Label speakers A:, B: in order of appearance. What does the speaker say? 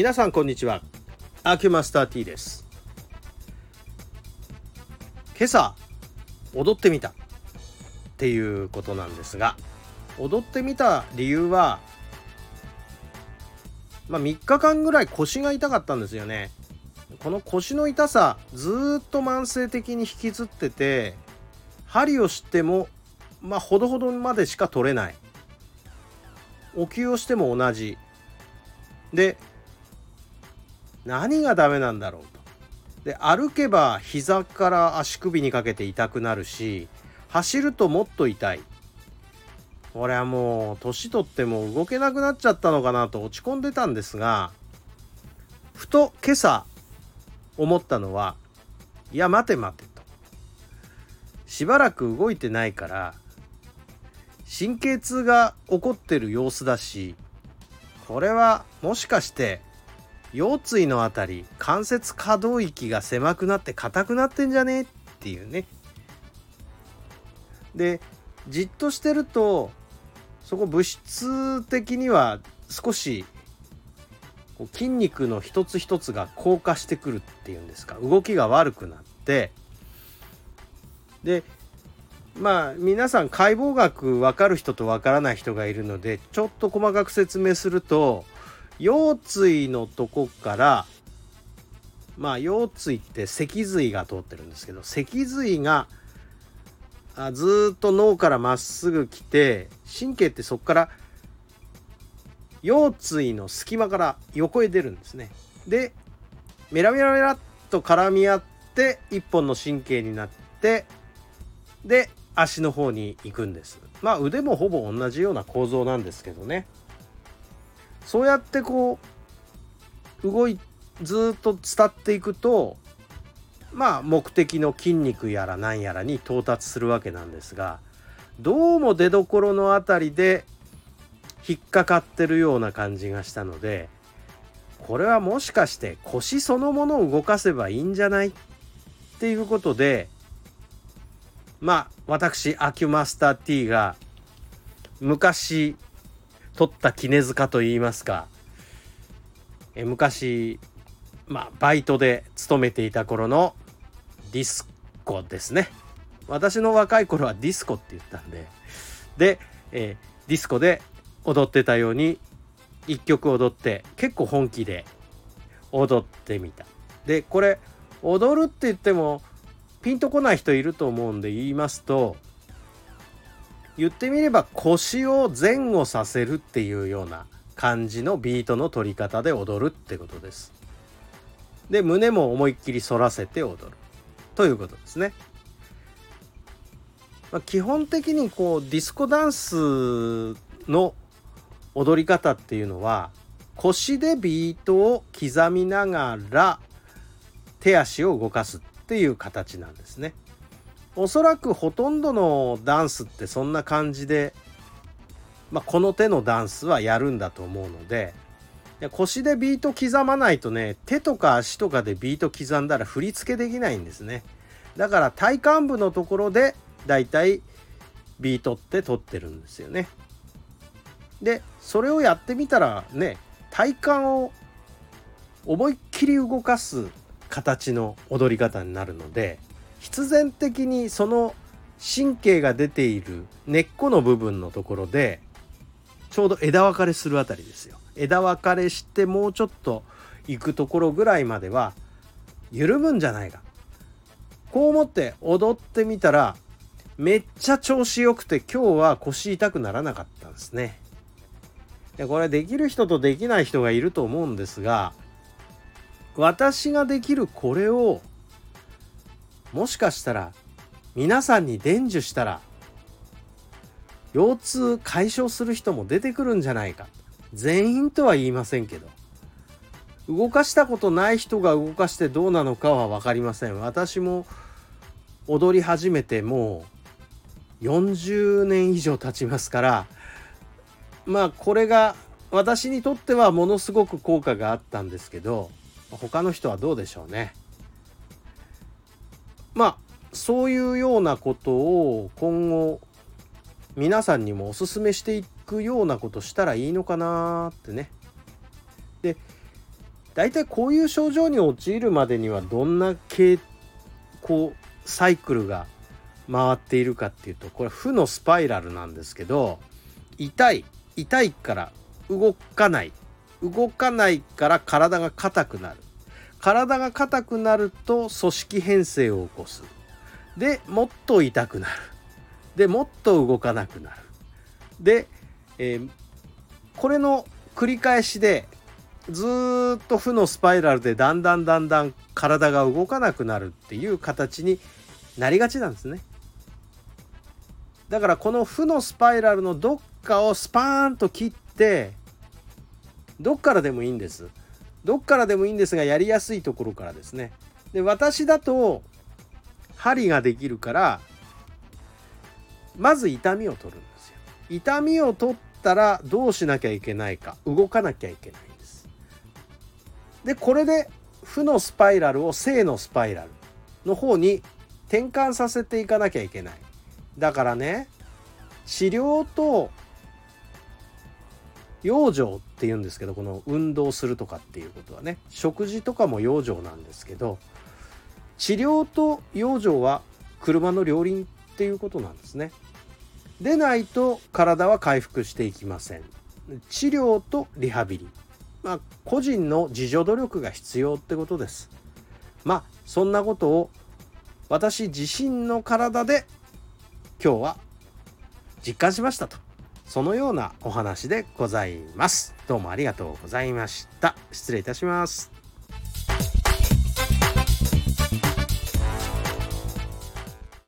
A: 皆さんこんにちは。アキュマスター T です。今朝踊ってみたっていうことなんですが踊ってみた理由はまあ3日間ぐらい腰が痛かったんですよね。この腰の痛さずっと慢性的に引きずってて針をしてもまあほどほどまでしか取れない。お灸をしても同じ。で何がダメなんだろうと。で歩けば膝から足首にかけて痛くなるし走るともっと痛い。これはもう年取っても動けなくなっちゃったのかなと落ち込んでたんですがふと今朝思ったのはいや待て待てと。しばらく動いてないから神経痛が起こってる様子だしこれはもしかして腰椎のあたり関節可動域が狭くなって硬くなってんじゃね？っていうね。でじっとしてるとそこ物質的には少し筋肉の一つ一つが硬化してくるっていうんですか。動きが悪くなってでまあ皆さん解剖学分かる人と分からない人がいるのでちょっと細かく説明すると腰椎のとこからまあ腰椎って脊髄が通ってるんですけど脊髄があずっと脳からまっすぐ来て神経ってそこから腰椎の隙間から横へ出るんですね。でメラメラメラっと絡み合って一本の神経になってで足の方に行くんです。まあ腕もほぼ同じような構造なんですけどね。そうやってこう動いずっと伝っていくとまあ目的の筋肉やら何やらに到達するわけなんですがどうも出どころの辺りで引っかかってるような感じがしたのでこれはもしかして腰そのものを動かせばいいんじゃないっていうことでまあ私アキュマスター T が昔取った絹塚といいますか。え昔まあバイトで勤めていた頃のディスコですね。私の若い頃はディスコって言ったんで。で、え、ディスコで踊ってたように一曲踊って結構本気で踊ってみた。でこれ踊るって言ってもピンとこない人いると思うんで言いますと言ってみれば腰を前後させるっていうような感じのビートの取り方で踊るってことです。で胸も思いっきり反らせて踊るということですね。まあ、基本的にこうディスコダンスの踊り方っていうのは腰でビートを刻みながら手足を動かすっていう形なんですね。おそらくほとんどのダンスってそんな感じで、まあ、この手のダンスはやるんだと思うので腰でビート刻まないとね手とか足とかでビート刻んだら振り付けできないんですね。だから体幹部のところでだいたいビートって取ってるんですよね。でそれをやってみたらね体幹を思いっきり動かす形の踊り方になるので必然的にその神経が出ている根っこの部分のところでちょうど枝分かれするあたりですよ。枝分かれしてもうちょっと行くところぐらいまでは緩むんじゃないか。こう思って踊ってみたらめっちゃ調子よくて今日は腰痛くならなかったんですね。でこれできる人とできない人がいると思うんですが私ができるこれをもしかしたら皆さんに伝授したら腰痛解消する人も出てくるんじゃないか。全員とは言いませんけど。動かしたことない人が動かしてどうなのかは分かりません。私も踊り始めてもう40年以上経ちますからまあこれが私にとってはものすごく効果があったんですけど他の人はどうでしょうね。まあそういうようなことを今後皆さんにもおすすめしていくようなことしたらいいのかなってね。で大体こういう症状に陥るまでにはどんな系こうサイクルが回っているかっていうとこれ負のスパイラルなんですけど痛い痛いから動かない動かないから体が硬くなる体が硬くなると組織変性を起こすでもっと痛くなるでもっと動かなくなるで、えー、これの繰り返しでずっと負のスパイラルでだんだんだんだん体が動かなくなるっていう形になりがちなんですね。だからこの負のスパイラルのどっかをスパーンと切ってどっからでもいいんです。どっからでもいいんですがやりやすいところからですね。で私だと針ができるからまず痛みを取るんですよ。痛みを取ったらどうしなきゃいけないか動かなきゃいけないんです。でこれで負のスパイラルを正のスパイラルの方に転換させていかなきゃいけない。だからね治療と養生っていうんですけどこの運動するとかっていうことはね食事とかも養生なんですけど治療と養生は車の両輪っていうことなんですね。でないと体は回復していきません。治療とリハビリ。まあ個人の自助努力が必要ってことです。まあそんなことを私自身の体で今日は実感しましたと。そのようなお話でございます。どうもありがとうございました。失礼いたします。